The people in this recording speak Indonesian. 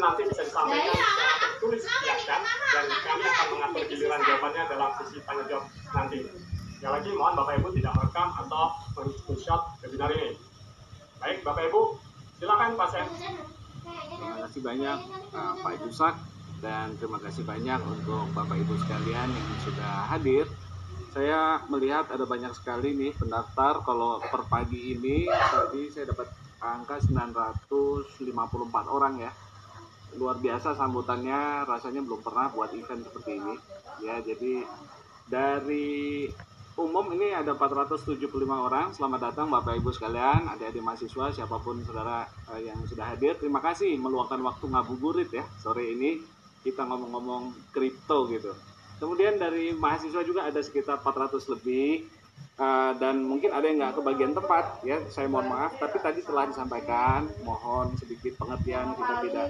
nanti bisa disampaikan secara tertulis ya kan dan kami akan mengatur giliran jawabannya dalam sesi tanya jawab nanti. Sekali lagi mohon Bapak Ibu tidak merekam atau men-screenshot webinar ini. Baik Bapak Ibu, silakan Pak Sen. Terima kasih banyak uh, Pak Jusak dan terima kasih banyak untuk Bapak Ibu sekalian yang sudah hadir. Saya melihat ada banyak sekali nih pendaftar. Kalau per pagi ini tadi saya dapat angka 954 orang ya. Luar biasa sambutannya, rasanya belum pernah buat event seperti ini. Ya, jadi dari umum ini ada 475 orang. Selamat datang Bapak Ibu sekalian, adik-adik mahasiswa, siapa pun saudara eh, yang sudah hadir. Terima kasih meluangkan waktu ngabuburit ya sore ini kita ngomong-ngomong kripto gitu. Kemudian dari mahasiswa juga ada sekitar 400 lebih uh, dan mungkin ada yang nggak kebagian tempat ya. Saya mohon maaf, tapi tadi telah disampaikan. Mohon sedikit pengertian kita tidak